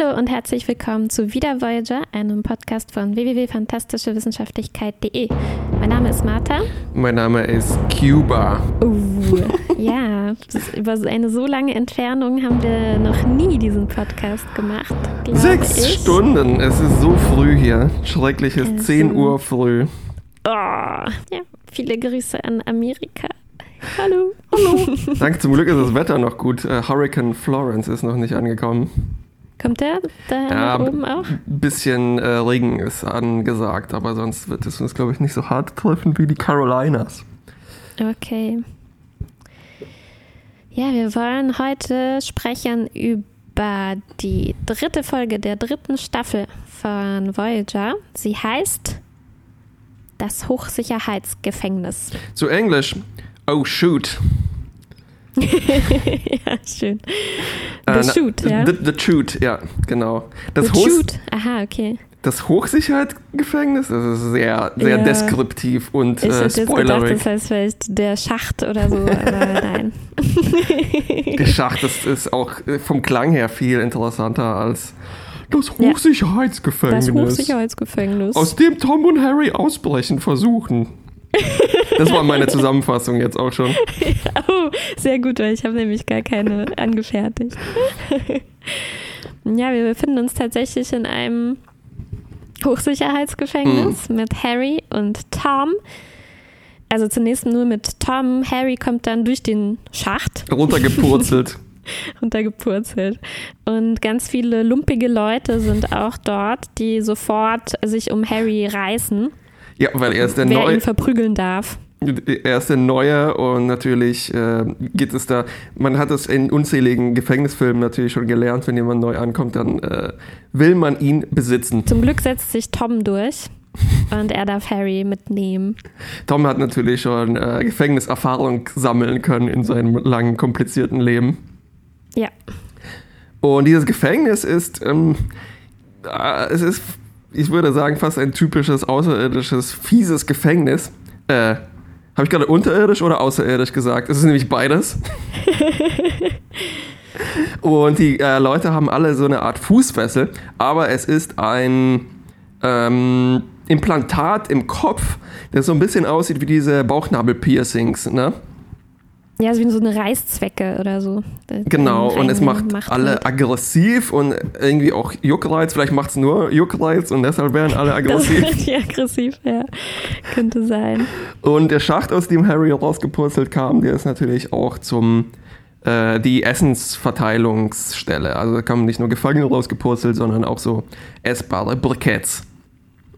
Hallo und herzlich willkommen zu Wieder Voyager, einem Podcast von www.fantastischewissenschaftlichkeit.de. Mein Name ist Martha. Mein Name ist Cuba. Uh, ja, über eine so lange Entfernung haben wir noch nie diesen Podcast gemacht. Sechs ich. Stunden, es ist so früh hier. Schreckliches also, 10 Uhr früh. Oh, ja, viele Grüße an Amerika. Hallo. Hallo. Danke, zum Glück ist das Wetter noch gut. Uh, Hurricane Florence ist noch nicht angekommen. Kommt der da ja, oben auch? Ein bisschen äh, Regen ist angesagt, aber sonst wird es uns, glaube ich, nicht so hart treffen wie die Carolinas. Okay. Ja, wir wollen heute sprechen über die dritte Folge der dritten Staffel von Voyager. Sie heißt Das Hochsicherheitsgefängnis. Zu Englisch, Oh Shoot. ja, schön. The äh, Shoot, ja. The, the Shoot, ja, genau. Das the Shoot, aha, okay. Das Hochsicherheitsgefängnis, das ist sehr, sehr ja. deskriptiv und ich äh. Gedacht, das heißt vielleicht der Schacht oder so, aber nein. der Schacht das ist auch äh, vom Klang her viel interessanter als das Hochsicherheitsgefängnis. Das Hochsicherheitsgefängnis. Aus dem Tom und Harry ausbrechen versuchen. Das war meine Zusammenfassung jetzt auch schon. oh, sehr gut, weil ich habe nämlich gar keine angefertigt. ja, wir befinden uns tatsächlich in einem Hochsicherheitsgefängnis mhm. mit Harry und Tom. Also zunächst nur mit Tom. Harry kommt dann durch den Schacht. Runtergepurzelt. runtergepurzelt. Und ganz viele lumpige Leute sind auch dort, die sofort sich um Harry reißen. Ja, weil er ist der Wer Neue. ihn verprügeln darf. Er ist der Neue und natürlich äh, geht es da, man hat es in unzähligen Gefängnisfilmen natürlich schon gelernt, wenn jemand neu ankommt, dann äh, will man ihn besitzen. Zum Glück setzt sich Tom durch und er darf Harry mitnehmen. Tom hat natürlich schon äh, Gefängniserfahrung sammeln können in seinem langen, komplizierten Leben. Ja. Und dieses Gefängnis ist, ähm, äh, es ist ich würde sagen, fast ein typisches außerirdisches, fieses Gefängnis. Äh, habe ich gerade unterirdisch oder außerirdisch gesagt? Es ist nämlich beides. Und die äh, Leute haben alle so eine Art Fußfessel, aber es ist ein ähm, Implantat im Kopf, das so ein bisschen aussieht wie diese Bauchnabel-Piercings, ne? Ja, so wie so eine Reißzwecke oder so. Genau, und es macht, macht alle aggressiv und irgendwie auch Juckreiz. Vielleicht macht es nur Juckreiz und deshalb werden alle aggressiv. Das wird aggressiv, ja. Könnte sein. Und der Schacht, aus dem Harry rausgepurzelt kam, der ist natürlich auch zum äh, die Essensverteilungsstelle. Also da kamen nicht nur Gefangene rausgepurzelt, sondern auch so essbare Briketts.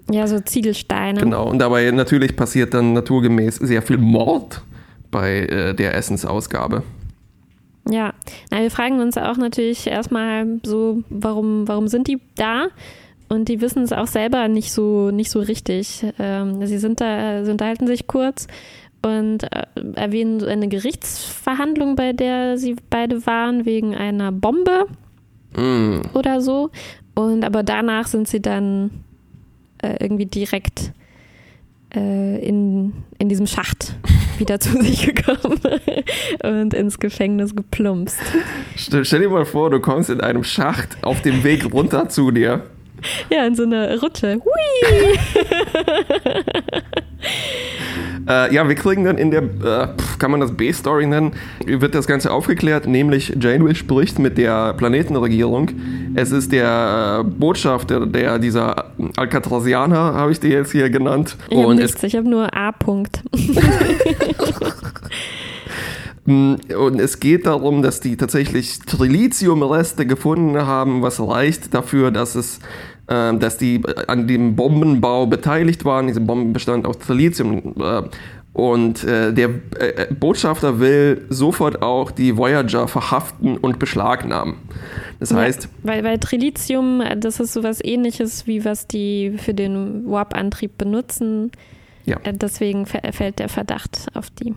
Ja, so Ziegelsteine. Genau, und dabei natürlich passiert dann naturgemäß sehr viel Mord bei äh, der Essensausgabe. Ja, Na, wir fragen uns auch natürlich erstmal so, warum, warum sind die da? Und die wissen es auch selber nicht so, nicht so richtig. Ähm, sie sind da, sie unterhalten sich kurz und äh, erwähnen eine Gerichtsverhandlung, bei der sie beide waren, wegen einer Bombe mm. oder so. Und aber danach sind sie dann äh, irgendwie direkt äh, in, in diesem Schacht wieder zu sich gekommen und ins Gefängnis geplumpst. Stell, stell, dir mal vor, du kommst in einem Schacht auf dem Weg runter zu dir. Ja, in so einer Rutsche. Hui! Äh, ja, wir kriegen dann in der, äh, kann man das B-Story nennen, wird das Ganze aufgeklärt, nämlich Janeway spricht mit der Planetenregierung. Es ist der äh, Botschafter der, dieser Alcatrazianer, habe ich die jetzt hier genannt. Ich habe nichts, ich habe nur A-Punkt. Mm, und es geht darum, dass die tatsächlich Trilithium-Reste gefunden haben, was reicht dafür, dass es ähm, dass die an dem Bombenbau beteiligt waren. Diese Bombe bestand aus Trilithium. Äh, und äh, der äh, Botschafter will sofort auch die Voyager verhaften und beschlagnahmen. Das heißt. Ja, weil, weil Trilithium, das ist sowas ähnliches, wie was die für den Warp-Antrieb benutzen. Ja. Deswegen fällt der Verdacht auf die.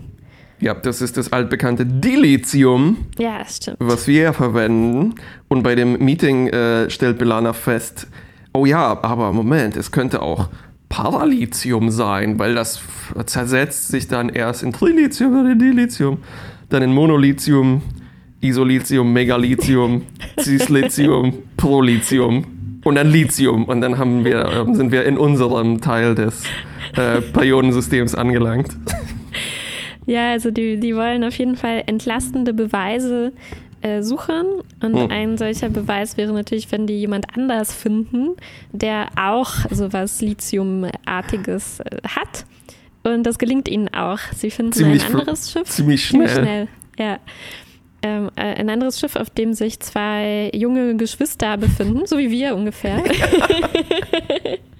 Ja, das ist das altbekannte Dilithium, ja, stimmt. was wir verwenden. Und bei dem Meeting äh, stellt Belana fest, oh ja, aber Moment, es könnte auch Paralithium sein, weil das zersetzt sich dann erst in Trilithium oder in Dilithium, dann in Monolithium. Isolithium, Megalitium, Cislithium, Prolithium und dann Lithium. Und dann haben wir, ähm, sind wir in unserem Teil des äh, Periodensystems angelangt. Ja, also die, die wollen auf jeden Fall entlastende Beweise äh, suchen. Und Hm. ein solcher Beweis wäre natürlich, wenn die jemand anders finden, der auch sowas Lithiumartiges äh, hat. Und das gelingt ihnen auch. Sie finden Ziemlich ein anderes Schiff. ziemlich schnell. schnell. Ja. Ähm, äh, ein anderes Schiff, auf dem sich zwei junge Geschwister befinden, so wie wir ungefähr.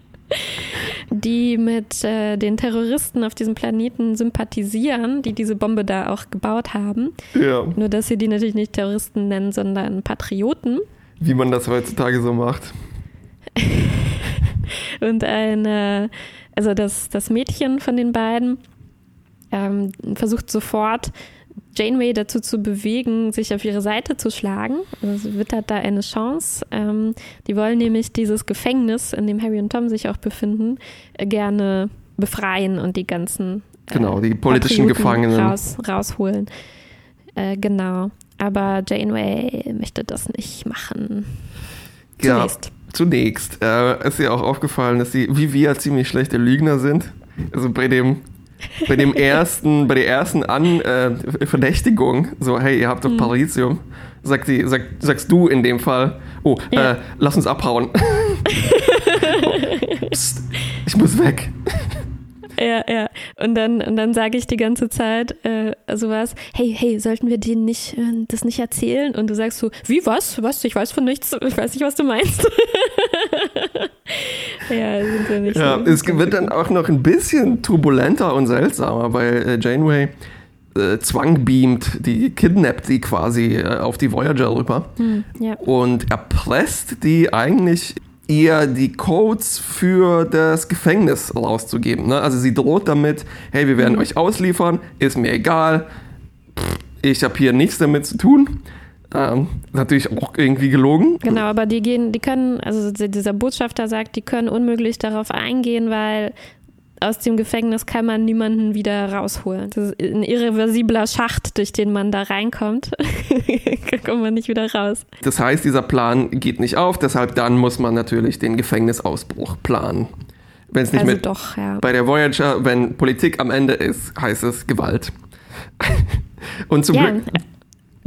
die mit äh, den Terroristen auf diesem Planeten sympathisieren, die diese Bombe da auch gebaut haben. Ja, Nur, dass sie die natürlich nicht Terroristen nennen, sondern Patrioten. wie man das heutzutage so macht. Und eine, also das, das Mädchen von den beiden ähm, versucht sofort Janeway dazu zu bewegen, sich auf ihre Seite zu schlagen. Also sie wittert da eine Chance. Ähm, die wollen nämlich dieses Gefängnis, in dem Harry und Tom sich auch befinden, äh, gerne befreien und die ganzen äh, Genau, die politischen Patrioten Gefangenen. raus, rausholen. Äh, genau. Aber Janeway möchte das nicht machen. Ja, Zunächst. zunächst äh, ist ihr auch aufgefallen, dass sie, wie wir, ziemlich schlechte Lügner sind. Also bei dem, bei dem ersten, bei der ersten An, äh, Verdächtigung, so, hey, ihr habt Hm. doch Parisium, sagt sie, sag, sagst du in dem Fall, oh, Ja. äh, lass uns abhauen. Psst, ich muss weg. Ja, ja. Und dann, und dann sage ich die ganze Zeit äh, sowas, hey, hey, sollten wir denen nicht äh, das nicht erzählen? Und du sagst so, wie was? Was? Ich weiß von nichts, ich weiß nicht, was du meinst. ja, sind wir nicht Ja, so. es wird dann auch noch ein bisschen turbulenter und seltsamer, weil äh, Janeway äh, zwangbeamt, die kidnappt sie quasi äh, auf die Voyager rüber. Hm, ja. und erpresst die eigentlich ihr die Codes für das Gefängnis rauszugeben. Ne? Also sie droht damit, hey, wir werden euch ausliefern, ist mir egal, Pff, ich habe hier nichts damit zu tun. Ähm, natürlich auch irgendwie gelogen. Genau, aber die gehen, die können, also dieser Botschafter sagt, die können unmöglich darauf eingehen, weil aus dem Gefängnis kann man niemanden wieder rausholen. Das ist ein irreversibler Schacht, durch den man da reinkommt. da kommt man nicht wieder raus. Das heißt, dieser Plan geht nicht auf, deshalb dann muss man natürlich den Gefängnisausbruch planen. Wenn es nicht also mit doch, ja. bei der Voyager, wenn Politik am Ende ist, heißt es Gewalt. Und zum Ja, Glück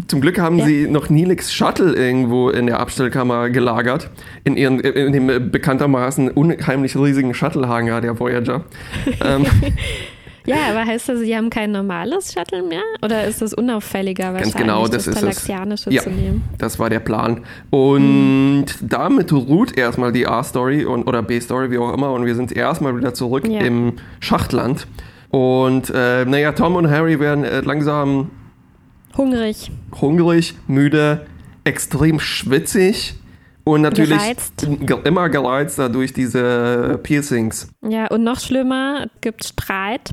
Zum Glück haben Ja. sie noch Nilix Shuttle irgendwo in der Abstellkammer gelagert. In, ihren, in dem äh, bekanntermaßen unheimlich riesigen Shuttle-Hangar der Voyager. ähm, Ja, aber heißt das, sie haben kein normales Shuttle mehr? Oder ist das unauffälliger wahrscheinlich, genau, das ist es. Talaxianische Ja. zu nehmen? das war der Plan. Und damit ruht erstmal die A-Story oder B-Story, wie auch immer. Und wir sind erstmal wieder zurück Ja. im Schachtland. Und äh, naja, Tom und Harry werden äh, langsam Hungrig. hungrig, müde, extrem schwitzig und natürlich Gereizt. ge- immer gereizter durch diese Piercings. Ja, und noch schlimmer, es gibt Streit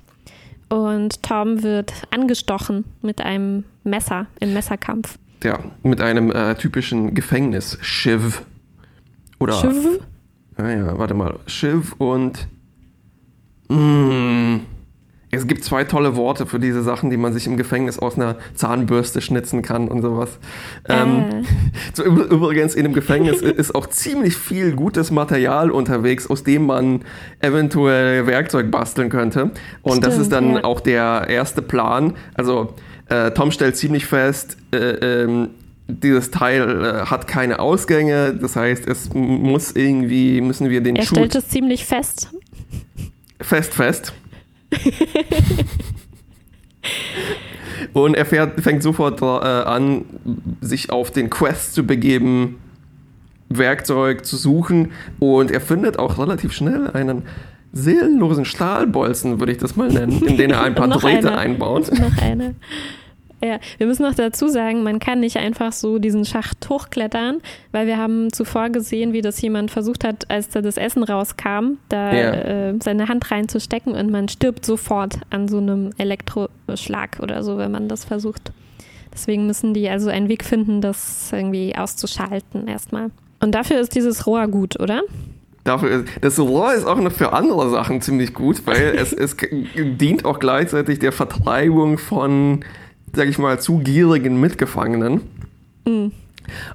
und Tom wird angestochen mit einem Messer im Messerkampf. Ja, mit einem äh, typischen Gefängnis-Shiv. Oder. Schiff? Naja, warte mal. Shiv und. Mm, es gibt zwei tolle Worte für diese Sachen, die man sich im Gefängnis aus einer Zahnbürste schnitzen kann und sowas. Ähm, Äh, So, üb- übrigens, in dem Gefängnis ist auch ziemlich viel gutes Material unterwegs, aus dem man eventuell Werkzeug basteln könnte. Und das Stimmt, ist dann ja. auch der erste Plan. Also, äh, Tom stellt ziemlich fest, äh, ähm, dieses Teil äh, hat keine Ausgänge. Das heißt, es muss irgendwie, müssen wir den er Shoot stellt es ziemlich fest. fest, fest. Und er fährt, fängt sofort äh, an, sich auf den Quest zu begeben, Werkzeug zu suchen. Und er findet auch relativ schnell einen seelenlosen Stahlbolzen, würde ich das mal nennen, in den er ein paar Drähte einer. einbaut. Noch eine. Ja, wir müssen noch dazu sagen, man kann nicht einfach so diesen Schacht hochklettern, weil wir haben zuvor gesehen, wie das jemand versucht hat, als da das Essen rauskam, da Ja. äh, seine Hand reinzustecken und man stirbt sofort an so einem Elektroschlag oder so, wenn man das versucht. Deswegen müssen die also einen Weg finden, das irgendwie auszuschalten erstmal. Und dafür ist dieses Rohr gut, oder? Dafür das Rohr ist auch noch für andere Sachen ziemlich gut, weil es, es dient auch gleichzeitig der Vertreibung von, sag ich mal, zu gierigen Mitgefangenen. Mm.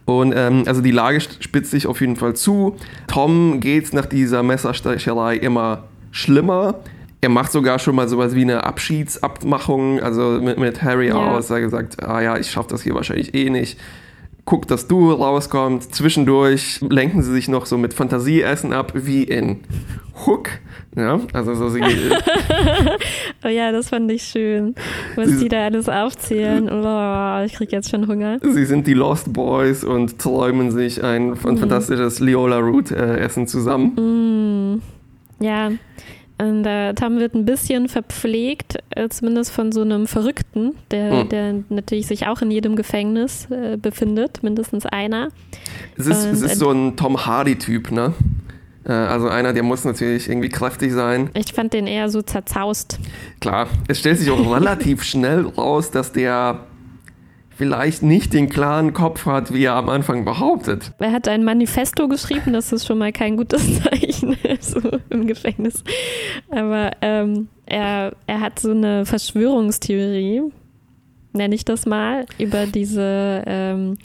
Und ähm, also die Lage spitzt sich auf jeden Fall zu. Tom geht nach dieser Messerstecherei immer schlimmer. Er macht sogar schon mal sowas wie eine Abschiedsabmachung, also mit, mit Harry Ja. aus. Er gesagt, ah ja, ich schaffe das hier wahrscheinlich eh nicht. Guck, dass du rauskommst. Zwischendurch lenken sie sich noch so mit Fantasieessen ab, wie in Hook. Ja, also so sie, Oh ja, das fand ich schön. Was Sie- die da alles aufzählen. Oh, ich krieg jetzt schon Hunger. sie sind die Lost Boys und träumen sich ein fan- fantastisches Leola Root äh, Essen zusammen. Mm. Ja. Und äh, Tom wird ein bisschen verpflegt, äh, zumindest von so einem Verrückten, der, Hm. der natürlich sich auch in jedem Gefängnis äh, befindet, mindestens einer. Es ist, es ist so ein Tom Hardy-Typ, ne? Äh, Also einer, der muss natürlich irgendwie kräftig sein. Ich fand den eher so zerzaust. Klar, es stellt sich auch relativ schnell raus, dass der vielleicht nicht den klaren Kopf hat, wie er am Anfang behauptet. Er hat ein Manifesto geschrieben, das ist schon mal kein gutes Zeichen so im Gefängnis. Aber ähm, er, er hat so eine Verschwörungstheorie, nenne ich das mal, über diese ähm,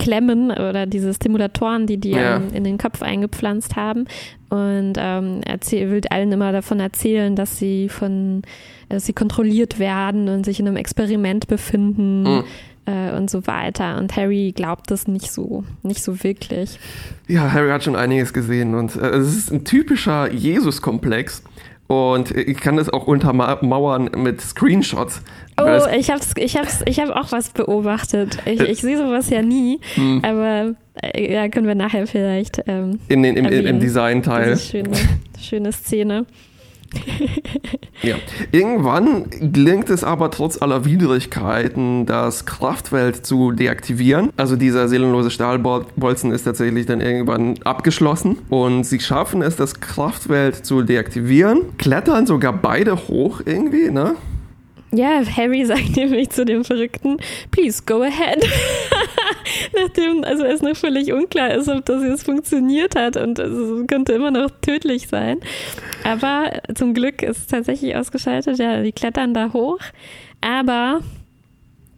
Klemmen oder diese Stimulatoren, die die Ja. ähm, in den Kopf eingepflanzt haben. Und ähm, erzähl, will allen immer davon erzählen, dass sie von, dass sie kontrolliert werden und sich in einem Experiment befinden Mhm. äh, und so weiter. Und Harry glaubt das nicht so, nicht so wirklich. Ja, Harry hat schon einiges gesehen und äh, es ist ein typischer Jesus-Komplex. Und ich kann das auch untermauern mit Screenshots. Oh, ich hab's, ich hab's, ich hab auch was beobachtet. Ich, ich sehe sowas ja nie, Hm. aber äh, ja, können wir nachher vielleicht ähm, in den, im, im. Designteil. schöne, schöne Szene. Ja. Irgendwann gelingt es aber trotz aller Widrigkeiten, das Kraftfeld zu deaktivieren. Also dieser seelenlose Stahlbolzen ist tatsächlich dann irgendwann abgeschlossen und sie schaffen es, das Kraftfeld zu deaktivieren, klettern sogar beide hoch irgendwie, ne? Ja, Harry sagt nämlich zu dem Verrückten, please go ahead. Nachdem, also es noch völlig unklar ist, ob das jetzt funktioniert hat und es könnte immer noch tödlich sein. Aber zum Glück ist es tatsächlich ausgeschaltet. Ja, die klettern da hoch. Aber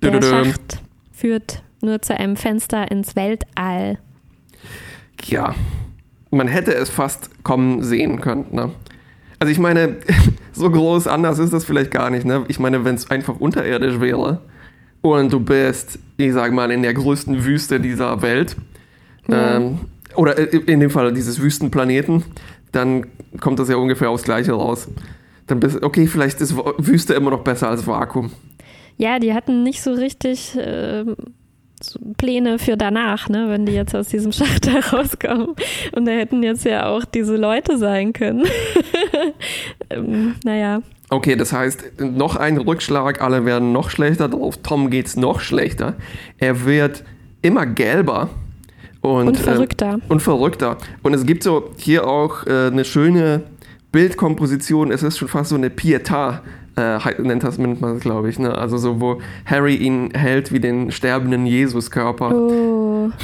der. Schacht führt nur zu einem Fenster ins Weltall. Ja, man hätte es fast kommen sehen können, ne? Also ich meine, so groß anders ist das vielleicht gar nicht, ne? Ich meine, wenn es einfach unterirdisch wäre und du bist, ich sag mal, in der größten Wüste dieser Welt, Ja. ähm, oder in dem Fall dieses Wüstenplaneten, dann kommt das ja ungefähr aufs Gleiche raus. Dann bist okay, vielleicht ist Wüste immer noch besser als Vakuum. Ja, die hatten nicht so richtig so Pläne für danach, ne, wenn die jetzt aus diesem Schacht da rauskommen. Und da hätten jetzt ja auch diese Leute sein können. ähm, naja, Okay, das heißt, noch ein Rückschlag, alle werden noch schlechter drauf. Tom geht's noch schlechter. Er wird immer gelber und, und verrückter. Äh, und verrückter. Und es gibt so hier auch äh, eine schöne Bildkomposition. Es ist schon fast so eine Pietà. Äh, nennt das nennt man das, glaube ich. Ne? Also so, wo Harry ihn hält wie den sterbenden Jesuskörper. Oh.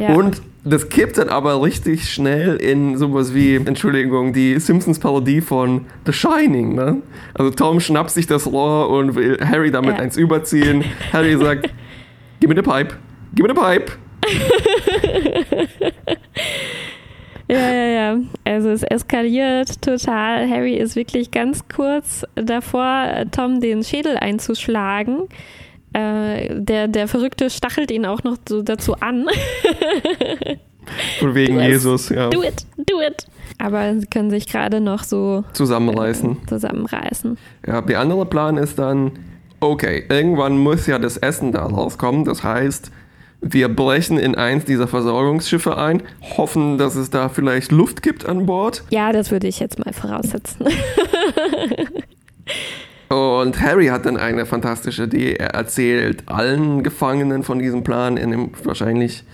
Ja. Und das kippt dann aber richtig schnell in sowas wie, Entschuldigung, die Simpsons-Parodie von The Shining. Ne? Also Tom schnappt sich das Rohr und will Harry damit Ja. eins überziehen. Harry sagt, gib mir the pipe, gib mir the pipe. Ja, ja. Also es eskaliert total. Harry ist wirklich ganz kurz davor, Tom den Schädel einzuschlagen. Äh, der, der Verrückte stachelt ihn auch noch so dazu an. Von wegen. Jesus, ja. Do it, do it. Aber sie können sich gerade noch so Zusammenreißen. zusammenreißen. Ja, der andere Plan ist dann, okay, irgendwann muss ja das Essen da rauskommen. Das heißt, wir brechen in eins dieser Versorgungsschiffe ein, hoffen, dass es da vielleicht Luft gibt an Bord. Ja, das würde ich jetzt mal voraussetzen. Und Harry hat dann eine fantastische Idee. Er erzählt allen Gefangenen von diesem Plan. In dem, wahrscheinlich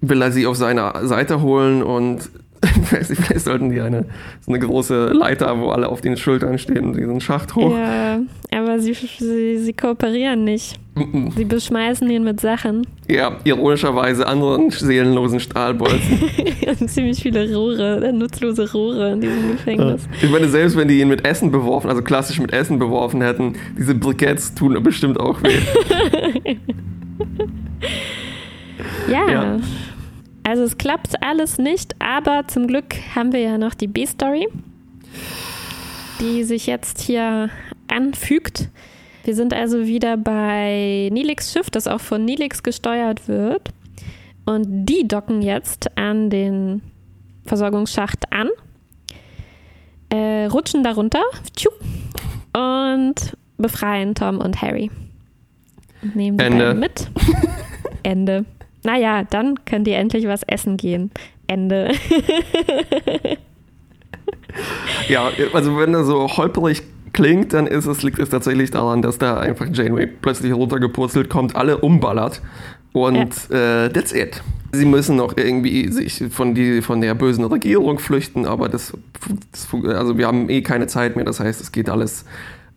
will er sie auf seine Seite holen und vielleicht sollten die eine, so eine große Leiter, wo alle auf den Schultern stehen und diesen Schacht hoch. Ja, aber sie, sie, sie kooperieren nicht. Mm, Sie beschmeißen ihn mit Sachen. Ja, ironischerweise anderen seelenlosen Stahlbolzen. Und ziemlich viele Rohre, nutzlose Rohre in diesem Gefängnis. Ich meine, selbst wenn die ihn mit Essen beworfen, also klassisch mit Essen beworfen hätten, diese Briketts tun bestimmt auch weh. Ja. ja. Also es klappt alles nicht, aber zum Glück haben wir ja noch die B-Story, die sich jetzt hier anfügt. Wir sind also wieder bei Nilix Schiff, das auch von Nilix gesteuert wird. Und die docken jetzt an den Versorgungsschacht an, äh, rutschen darunter und befreien Tom und Harry. Und nehmen die Ende. mit. Ende. Naja, dann könnt ihr endlich was essen gehen. Ende. ja, also wenn er so holperig klingt, dann ist es, liegt es tatsächlich daran, dass da einfach Janeway plötzlich runtergepurzelt kommt, alle umballert und ja. äh, that's it. Sie müssen noch irgendwie sich von, die, von der bösen Regierung flüchten, aber das, das, also wir haben eh keine Zeit mehr, das heißt, es geht alles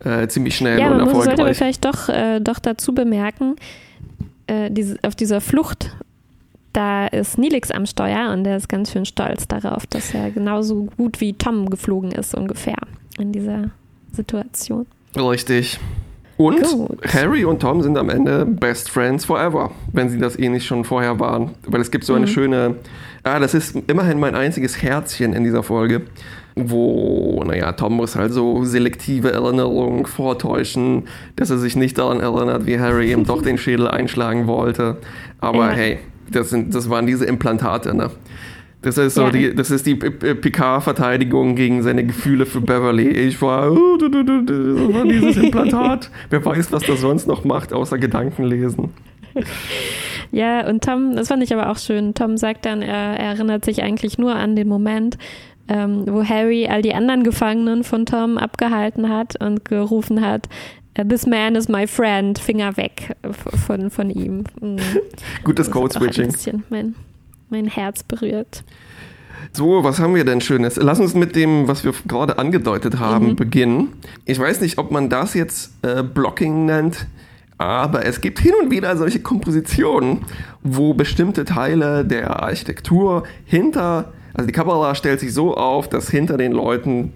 äh, ziemlich schnell ja, und erfolgreich. Ja, sollte aber vielleicht doch, äh, doch dazu bemerken, äh, diese, auf dieser Flucht da ist Nilix am Steuer und der ist ganz schön stolz darauf, dass er genauso gut wie Tom geflogen ist ungefähr in dieser Situation. Richtig. Und Gut. Harry und Tom sind am Ende Best Friends Forever, wenn sie das eh nicht schon vorher waren. Weil es gibt so eine mhm. schöne, ah, das ist immerhin mein einziges Herzchen in dieser Folge, wo, naja, Tom muss halt so selektive Erinnerungen vortäuschen, dass er sich nicht daran erinnert, wie Harry ihm doch den Schädel einschlagen wollte. Aber ja. hey, das, sind, das waren diese Implantate, ne? Das ist so ja. die, das ist die Picard-Verteidigung gegen seine Gefühle für Beverly. Ich war, oh, du, du, du, das war dieses Implantat. Wer weiß, was das sonst noch macht, außer Gedanken lesen. Ja, und Tom, das fand ich aber auch schön. Tom sagt dann, er, er erinnert sich eigentlich nur an den Moment, ähm, wo Harry all die anderen Gefangenen von Tom abgehalten hat und gerufen hat, This man is my friend, Finger weg von, von ihm. Mhm. Gutes Code-Switching. Ein bisschen mein, mein Herz berührt. So, was haben wir denn Schönes? Lass uns mit dem, was wir gerade angedeutet haben, mhm. beginnen. Ich weiß nicht, ob man das jetzt äh, Blocking nennt, aber es gibt hin und wieder solche Kompositionen, wo bestimmte Teile der Architektur hinter, also die Kamera stellt sich so auf, dass hinter den Leuten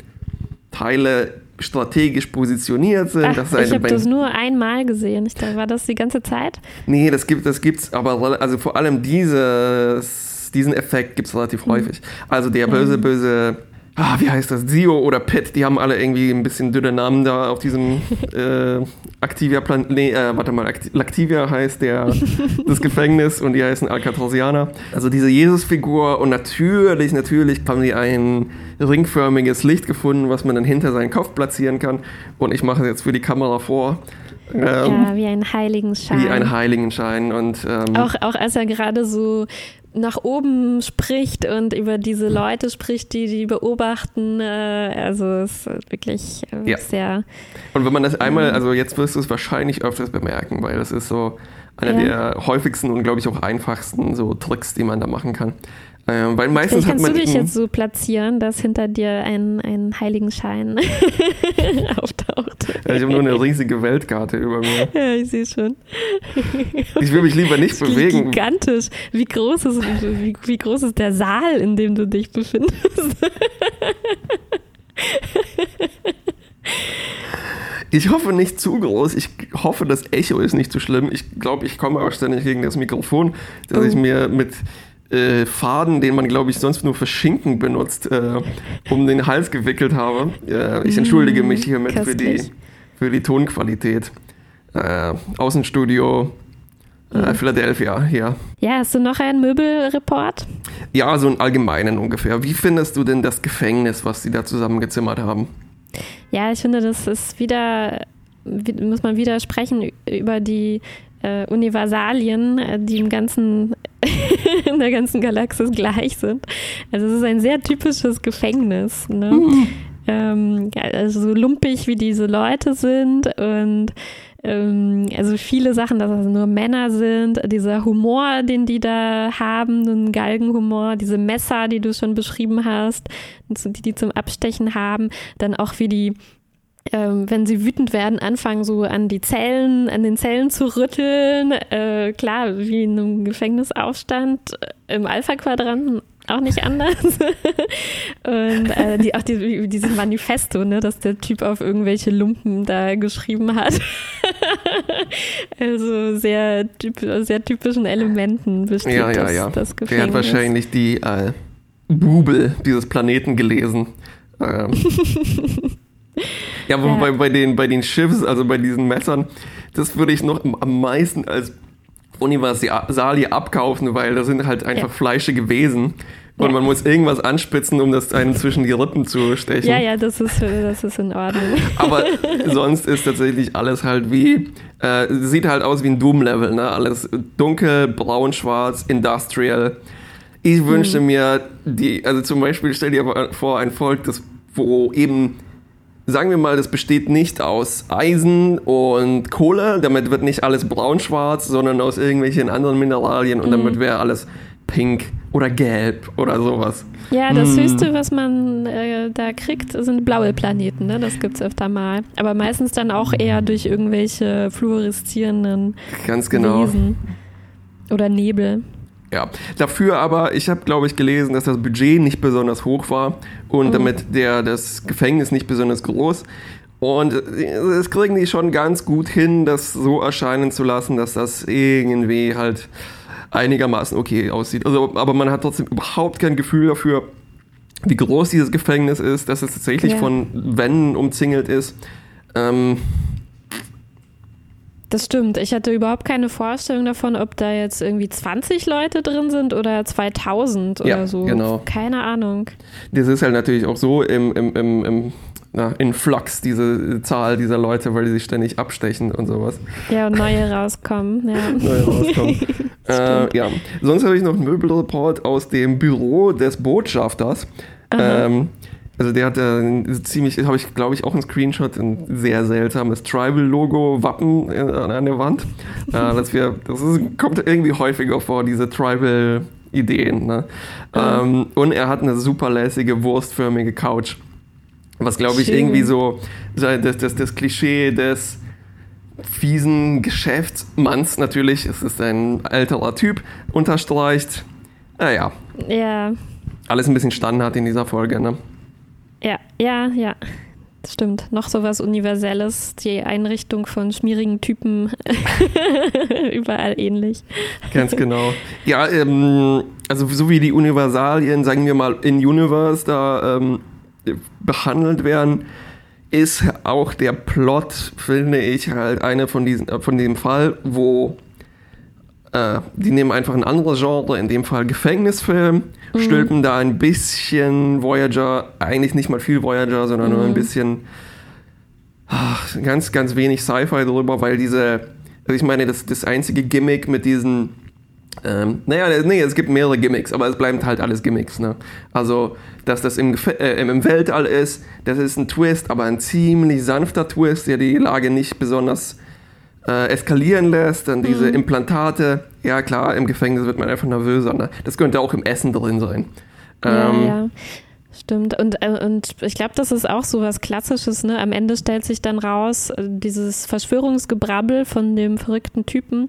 Teile strategisch positioniert sind. Ach, ich habe das nur einmal gesehen. Ich dachte, war das die ganze Zeit? Nee, das gibt das gibt's, aber also vor allem dieses, diesen Effekt gibt es relativ mhm. häufig. Also der böse, mhm. böse ah, wie heißt das, Zio oder Pet, die haben alle irgendwie ein bisschen dünne Namen da auf diesem äh, Activia-Plan. Nee, äh, warte mal, Lactivia heißt der, das Gefängnis und die heißen Alcatrazianer. Also diese Jesus-Figur und natürlich, natürlich haben die ein ringförmiges Licht gefunden, was man dann hinter seinen Kopf platzieren kann. Und ich mache es jetzt für die Kamera vor. Ähm, ja, wie einen Heiligenschein. Wie einen Heiligenschein. Und, ähm, auch, auch als er gerade so nach oben spricht und über diese Leute spricht, die die beobachten. Äh, also es ist wirklich äh, ja. sehr. Und wenn man das einmal, ähm, also jetzt wirst du es wahrscheinlich öfters bemerken, weil das ist so einer ja. der häufigsten und glaube ich auch einfachsten so Tricks, die man da machen kann. Äh, weil meistens kannst hat man du dich jetzt so platzieren, dass hinter dir ein, ein Heiligenschein auftaucht. Ja, ich habe nur eine riesige Weltkarte über mir. Ja, ich sehe schon. Ich will mich lieber nicht bewegen. Gigantisch. Wie groß, ist, wie, wie groß ist der Saal, in dem du dich befindest? Ich hoffe nicht zu groß. Ich hoffe, das Echo ist nicht zu schlimm. Ich glaube, ich komme auch ständig gegen das Mikrofon, dass oh. ich mir mit äh, Faden, den man, glaube ich, sonst nur für Schinken benutzt, äh, um den Hals gewickelt habe. Äh, ich entschuldige mich hiermit für die, für die Tonqualität. Äh, Außenstudio äh, Philadelphia, ja. Ja, hast du noch einen Möbelreport? Ja, so einen allgemeinen ungefähr. Wie findest du denn das Gefängnis, was sie da zusammengezimmert haben? Ja, ich finde, das ist wieder, muss man wieder sprechen über die äh, Universalien, äh, die im ganzen, in der ganzen Galaxis gleich sind. Also es ist ein sehr typisches Gefängnis. Ne? Mhm. Ähm, also so lumpig wie diese Leute sind und ähm, also viele Sachen, dass es nur Männer sind, dieser Humor, den die da haben, ein Galgenhumor, diese Messer, die du schon beschrieben hast, die die zum Abstechen haben, dann auch wie die ähm, wenn sie wütend werden, anfangen so an die Zellen, an den Zellen zu rütteln. Äh, klar, wie in einem Gefängnisaufstand äh, im Alpha-Quadranten auch nicht anders. Und äh, die, auch die, dieses Manifesto, ne, das der Typ auf irgendwelche Lumpen da geschrieben hat. also sehr, typ, sehr typischen Elementen besteht ja, ja, das, ja. das Gefängnis. Der hat wahrscheinlich die äh, Bubel dieses Planeten gelesen. Ähm. ja, wobei ja. bei den, bei den Schiffs, also bei diesen Messern, das würde ich noch am meisten als Universalie abkaufen, weil da sind halt einfach ja. fleischige Wesen. Und ja. man muss irgendwas anspitzen, um das einen zwischen die Rippen zu stechen. Ja, ja, das ist, das ist in Ordnung. Aber sonst ist tatsächlich alles halt wie, äh, sieht halt aus wie ein Doom-Level, ne? Alles dunkel, braun, schwarz, industrial. Ich wünschte hm. mir, die, also zum Beispiel stell dir vor, ein Volk, das, wo eben sagen wir mal, das besteht nicht aus Eisen und Kohle, damit wird nicht alles braun-schwarz, sondern aus irgendwelchen anderen Mineralien und mhm. damit wäre alles pink oder gelb oder sowas. Ja, das hm. Höchste, was man äh, da kriegt, sind blaue Planeten. Ne? Das gibt es öfter mal. Aber meistens dann auch eher durch irgendwelche fluoreszierenden Ganz genau. Wesen oder Nebel. Ja, dafür aber, ich habe, glaube ich, gelesen, dass das Budget nicht besonders hoch war und mhm. damit der, das Gefängnis nicht besonders groß. Und es kriegen die schon ganz gut hin, das so erscheinen zu lassen, dass das irgendwie halt einigermaßen okay aussieht. Also, aber man hat trotzdem überhaupt kein Gefühl dafür, wie groß dieses Gefängnis ist, dass es tatsächlich ja. von Wänden umzingelt ist. Ähm, das stimmt. Ich hatte überhaupt keine Vorstellung davon, ob da jetzt irgendwie 20 Leute drin sind oder 2000 ja, oder so. Genau. Keine Ahnung. Das ist halt natürlich auch so im, im, im, im na, in Flux, diese Zahl dieser Leute, weil die sich ständig abstechen und sowas. Ja, und neue rauskommen. Ja. neue rauskommen. äh, ja. Sonst habe ich noch einen Möbelreport aus dem Büro des Botschafters. Ähm, also der hat äh, ziemlich, habe ich glaube ich auch einen Screenshot, ein sehr seltsames Tribal-Logo-Wappen an der Wand. Äh, dass wir, das ist, kommt irgendwie häufiger vor, diese Tribal-Ideen. Ne? Mhm. Ähm, und er hat eine super lässige, wurstförmige Couch. Was glaube ich Schön. irgendwie so das, das, das Klischee des fiesen Geschäftsmanns natürlich, es ist ein älterer Typ, unterstreicht. Naja. Ja. Alles ein bisschen Standard in dieser Folge, ne? Ja, ja, ja. Stimmt. Noch so was Universelles, die Einrichtung von schmierigen Typen überall ähnlich. Ganz genau. Ja, ähm, also so wie die Universalien, sagen wir mal, in Universe da ähm, behandelt werden, ist auch der Plot, finde ich, halt eine von diesen, äh, von dem Fall, wo äh, die nehmen einfach ein anderes Genre, in dem Fall Gefängnisfilm, mhm. stülpen da ein bisschen Voyager, eigentlich nicht mal viel Voyager, sondern mhm. nur ein mhm. bisschen ach, ganz, ganz wenig Sci-Fi drüber, weil diese, also ich meine, das, das einzige Gimmick mit diesen ähm, naja, nee, es gibt mehrere Gimmicks, aber es bleiben halt alles Gimmicks. Ne? Also, dass das im, äh, im Weltall ist, das ist ein Twist, aber ein ziemlich sanfter Twist, der die Lage nicht besonders äh, eskalieren lässt, dann diese mhm. Implantate. Ja klar, im Gefängnis wird man einfach nervöser. Ne? Das könnte auch im Essen drin sein. Ja, ähm, ja. Stimmt. Und, äh, und ich glaube, das ist auch so was Klassisches. Ne? Am Ende stellt sich dann raus, äh, dieses Verschwörungsgebrabbel von dem verrückten Typen,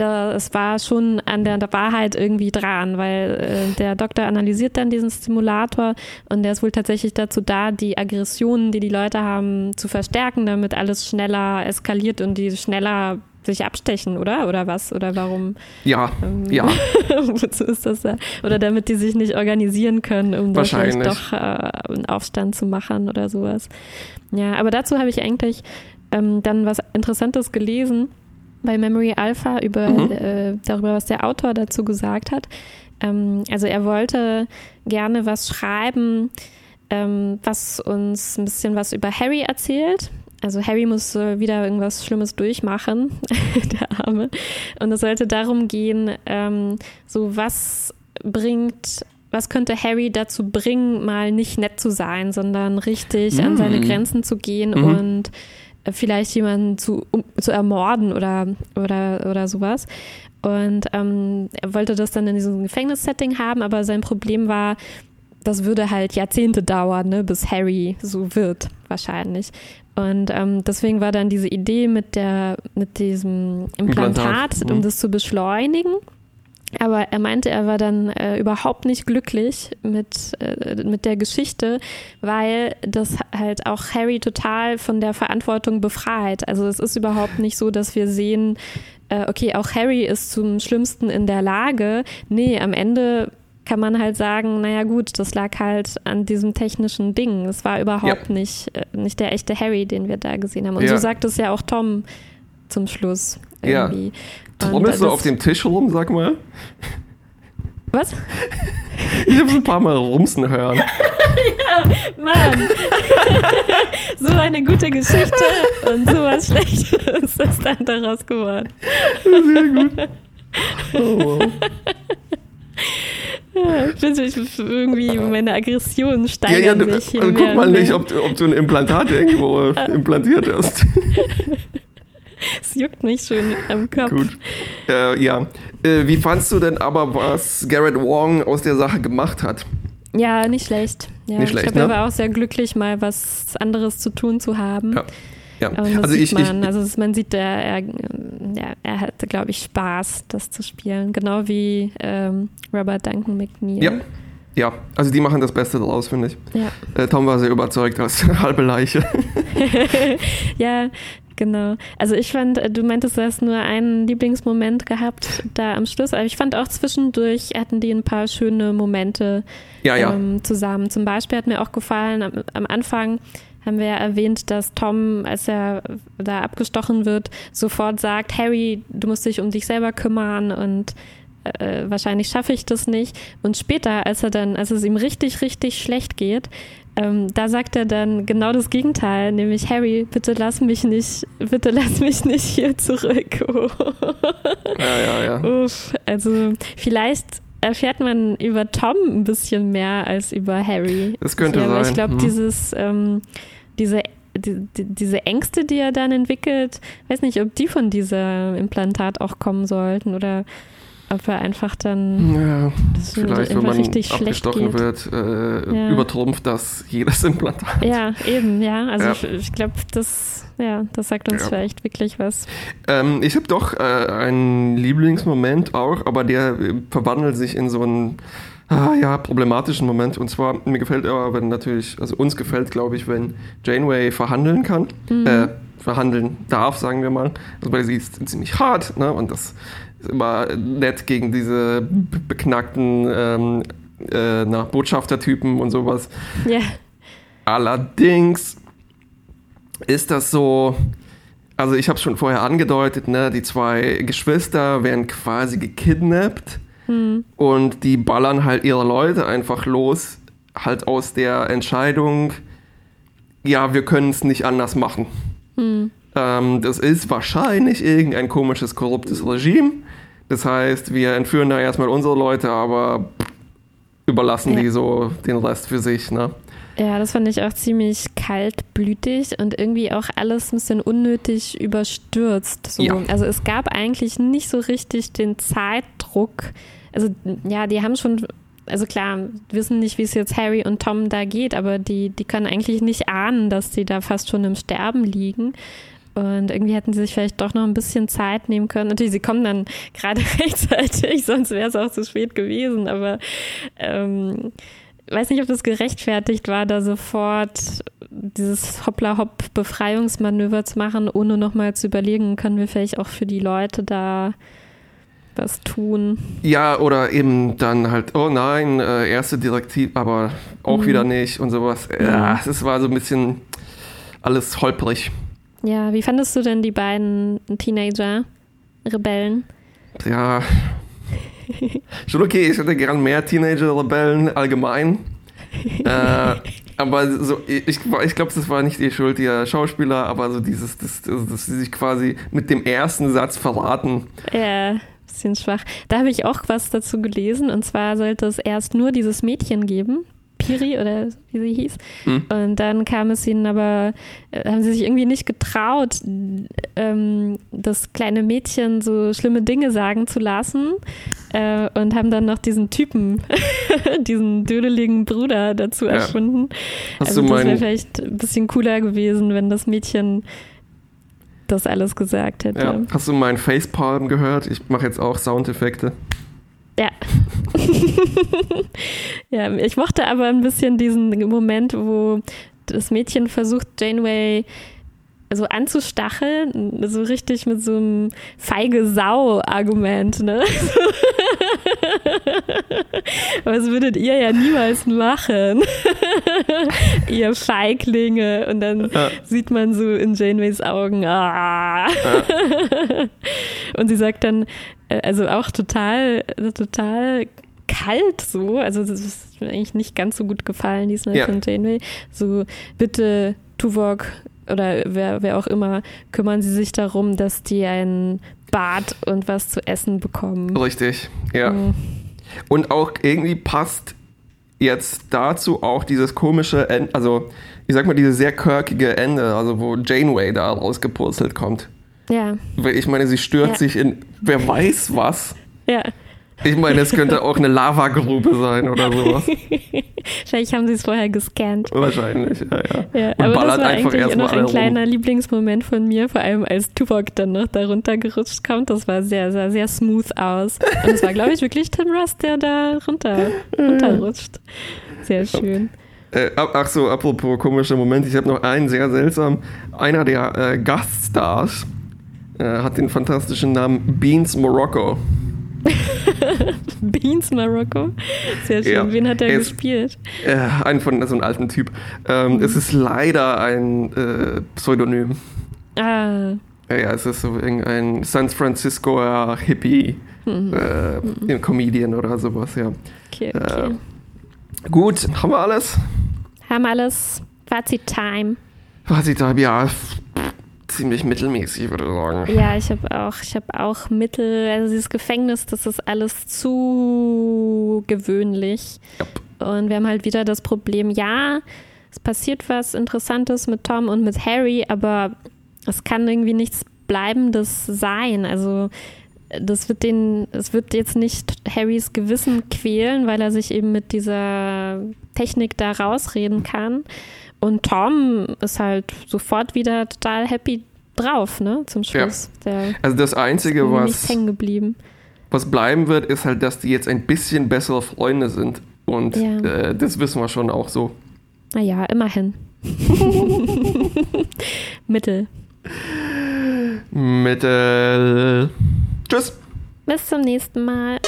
da, es war schon an der, der Wahrheit irgendwie dran, weil äh, der Doktor analysiert dann diesen Stimulator und der ist wohl tatsächlich dazu da, die Aggressionen, die die Leute haben, zu verstärken, damit alles schneller eskaliert und die schneller sich abstechen, oder? Oder was? Oder warum? Ja, ähm, ja. wozu ist das da? Oder damit die sich nicht organisieren können, um da vielleicht doch äh, einen Aufstand zu machen oder sowas. Ja, aber dazu habe ich eigentlich ähm, dann was Interessantes gelesen bei Memory Alpha über mhm. äh, darüber, was der Autor dazu gesagt hat. Ähm, also er wollte gerne was schreiben, ähm, was uns ein bisschen was über Harry erzählt. Also Harry muss äh, wieder irgendwas Schlimmes durchmachen, der Arme. Und es sollte darum gehen, ähm, so was bringt was könnte Harry dazu bringen, mal nicht nett zu sein, sondern richtig mm. an seine mhm. Grenzen zu gehen mhm. und vielleicht jemanden zu, um, zu ermorden oder, oder, oder sowas. Und ähm, er wollte das dann in diesem Gefängnissetting haben, aber sein Problem war, das würde halt Jahrzehnte dauern, ne, bis Harry so wird, wahrscheinlich. Und ähm, deswegen war dann diese Idee mit der, mit diesem Implantat, Implantat. um mhm. das zu beschleunigen. Aber er meinte, er war dann äh, überhaupt nicht glücklich mit, äh, mit der Geschichte, weil das halt auch Harry total von der Verantwortung befreit. Also es ist überhaupt nicht so, dass wir sehen, äh, okay, auch Harry ist zum Schlimmsten in der Lage. Nee, am Ende kann man halt sagen, naja gut, das lag halt an diesem technischen Ding. Es war überhaupt ja. nicht, äh, nicht der echte Harry, den wir da gesehen haben. Und ja. so sagt es ja auch Tom zum Schluss. Irgendwie. Ja. Trommelst du auf dem Tisch rum, sag mal? Was? Ich habe ein paar Mal rumsen hören. ja, Mann. so eine gute Geschichte und sowas Schlechtes ist dann daraus geworden. Sehr gut. Oh, wow. Ja, ich irgendwie meine Aggressionen steigern ja, ja, sich. Also guck mal nicht, ob, ob, du ein Implantat irgendwo implantiert hast. Es juckt mich schon am Kopf. Gut. Äh, ja. Äh, wie fandst du denn aber, was Garrett Wong aus der Sache gemacht hat? Ja, nicht schlecht. Ja, nicht schlecht, ich glaube, ne? er war auch sehr glücklich, mal was anderes zu tun zu haben. Ja. Ja. also ich, man, ich, also man sieht, er, er, ja, er hatte, glaube ich, Spaß, das zu spielen. Genau wie ähm, Robert Duncan McNeil. Ja. Ja, also die machen das Beste daraus, finde ich. Ja. Äh, Tom war sehr überzeugt als halbe Leiche. ja, Genau. Also ich fand, äh, du meintest, du hast nur einen Lieblingsmoment gehabt da am Schluss, aber ich fand auch zwischendurch hatten die ein paar schöne Momente ja, ja. Ähm, zusammen. Zum Beispiel hat mir auch gefallen, am, am Anfang haben wir ja erwähnt, dass Tom, als er da abgestochen wird, sofort sagt, Harry, du musst dich um dich selber kümmern und äh, wahrscheinlich schaffe ich das nicht. Und später, als er dann, als es ihm richtig, richtig schlecht geht, ähm, da sagt er dann genau das Gegenteil, nämlich Harry, bitte lass mich nicht, bitte lass mich nicht hier zurück. Oh. Ja, ja, ja. Uff, also vielleicht erfährt man über Tom ein bisschen mehr als über Harry. Das könnte ja, sein. Ich glaube, hm. dieses, ähm, diese die, die, diese Ängste, die er dann entwickelt, weiß nicht, ob die von dieser Implantat auch kommen sollten oder ob er einfach dann ja, vielleicht, wenn man abgestochen wird, äh, ja. übertrumpft das jedes Implantat. Ja, eben, ja. Also ja. ich, ich glaube, das, ja, das sagt uns ja. vielleicht wirklich was. Ähm, ich habe doch äh, einen Lieblingsmoment auch, aber der äh, verwandelt sich in so einen ah, ja, problematischen Moment. Und zwar, mir gefällt aber, wenn natürlich, also uns gefällt, glaube ich, wenn Janeway verhandeln kann. Mhm. Äh, verhandeln darf, sagen wir mal. Also weil sie ist ziemlich hart, ne? Und das ist immer nett gegen diese beknackten ähm, äh, na, Botschaftertypen und sowas. Ja. Allerdings ist das so, also ich habe es schon vorher angedeutet, ne, die zwei Geschwister werden quasi gekidnappt hm. und die ballern halt ihre Leute einfach los, halt aus der Entscheidung, ja, wir können es nicht anders machen. Hm. Ähm, das ist wahrscheinlich irgendein komisches, korruptes Regime. Das heißt, wir entführen da erstmal unsere Leute, aber überlassen ja. die so den Rest für sich. Ne? Ja, das fand ich auch ziemlich kaltblütig und irgendwie auch alles ein bisschen unnötig überstürzt. So. Ja. Also es gab eigentlich nicht so richtig den Zeitdruck. Also ja, die haben schon also klar, wissen nicht, wie es jetzt Harry und Tom da geht, aber die, die können eigentlich nicht ahnen, dass sie da fast schon im Sterben liegen. Und irgendwie hätten sie sich vielleicht doch noch ein bisschen Zeit nehmen können. Natürlich, sie kommen dann gerade rechtzeitig, sonst wäre es auch zu spät gewesen. Aber ähm, weiß nicht, ob das gerechtfertigt war, da sofort dieses Hoppla-Hopp-Befreiungsmanöver zu machen, ohne nochmal zu überlegen, können wir vielleicht auch für die Leute da was tun. Ja, oder eben dann halt, oh nein, äh, erste Direktiv, aber auch mhm. wieder nicht und sowas. Ja, es war so ein bisschen alles holprig. Ja, wie fandest du denn die beiden Teenager-Rebellen? Ja, schon okay. Ich hätte gern mehr Teenager-Rebellen allgemein. äh, aber so, ich, ich glaube, das war nicht die Schuld der Schauspieler, aber so dieses, dass, dass sie sich quasi mit dem ersten Satz verraten. Ja, bisschen schwach. Da habe ich auch was dazu gelesen und zwar sollte es erst nur dieses Mädchen geben, Piri oder wie sie hieß. Mhm. Und dann kam es ihnen aber, äh, haben sie sich irgendwie nicht getraut, ähm, das kleine Mädchen so schlimme Dinge sagen zu lassen äh, und haben dann noch diesen Typen, diesen dödeligen Bruder dazu ja. erfunden. Hast also das wäre vielleicht ein bisschen cooler gewesen, wenn das Mädchen das alles gesagt hätte. Ja. Hast du meinen Facepalm gehört? Ich mache jetzt auch Soundeffekte. Ja. ja, ich mochte aber ein bisschen diesen Moment, wo das Mädchen versucht, Janeway so anzustacheln, so richtig mit so einem feige Sau-Argument, ne? Was würdet ihr ja niemals machen, ihr Feiglinge. Und dann ja. sieht man so in Janeways Augen, ah. Ja. Und sie sagt dann, äh, also auch total, total kalt so, also das ist mir eigentlich nicht ganz so gut gefallen, diesmal ja. von Janeway. So, bitte, Tuvok, oder wer, wer auch immer, kümmern sie sich darum, dass die ein Bad und was zu essen bekommen. Richtig, ja. Mhm. Und auch irgendwie passt jetzt dazu auch dieses komische, Ende, also ich sag mal, dieses sehr kirkige Ende, also wo Janeway da rausgepurzelt kommt. Ja. Ich meine, sie stört ja. sich in wer weiß was. Ja. Ich meine, es könnte auch eine Lavagrube sein oder sowas. Wahrscheinlich haben sie es vorher gescannt. Wahrscheinlich, ja, ja. ja aber das war eigentlich noch ein kleiner rum. Lieblingsmoment von mir, vor allem als Tuvok dann noch da runtergerutscht kommt. Das war sehr, sehr, sehr smooth aus. Und es war, glaube ich, wirklich Tim Russ, der da runter, runterrutscht. Sehr schön. Äh, ach so, apropos komischer Moment, ich habe noch einen sehr seltsam. Einer der äh, Gaststars äh, hat den fantastischen Namen Beans Morocco. Beans Marokko. Sehr schön. Ja, Wen hat er gespielt? Äh, einen von so einem alten Typ. Ähm, mhm. Es ist leider ein äh, Pseudonym. Ah. Ja, ja, es ist so irgendein San Francisco Hippie mhm. äh, mhm. Comedian oder sowas, ja. Okay, okay. Äh, gut, haben wir alles? Haben wir alles. Fazit-Time. Fazit-Time, ja ziemlich mittelmäßig, würde ich sagen. Ja, ich habe auch, ich habe auch Mittel, also dieses Gefängnis, das ist alles zu gewöhnlich. Yep. Und wir haben halt wieder das Problem, ja, es passiert was Interessantes mit Tom und mit Harry, aber es kann irgendwie nichts Bleibendes sein. Also das wird den, es wird jetzt nicht Harrys Gewissen quälen, weil er sich eben mit dieser Technik da rausreden kann. Und Tom ist halt sofort wieder total happy drauf, ne, zum Schluss. Ja. also das Einzige, was, was bleiben wird, ist halt, dass die jetzt ein bisschen bessere Freunde sind. Und ja. äh, das wissen wir schon auch so. Naja, immerhin. Mittel. Mittel. Tschüss. Bis zum nächsten Mal.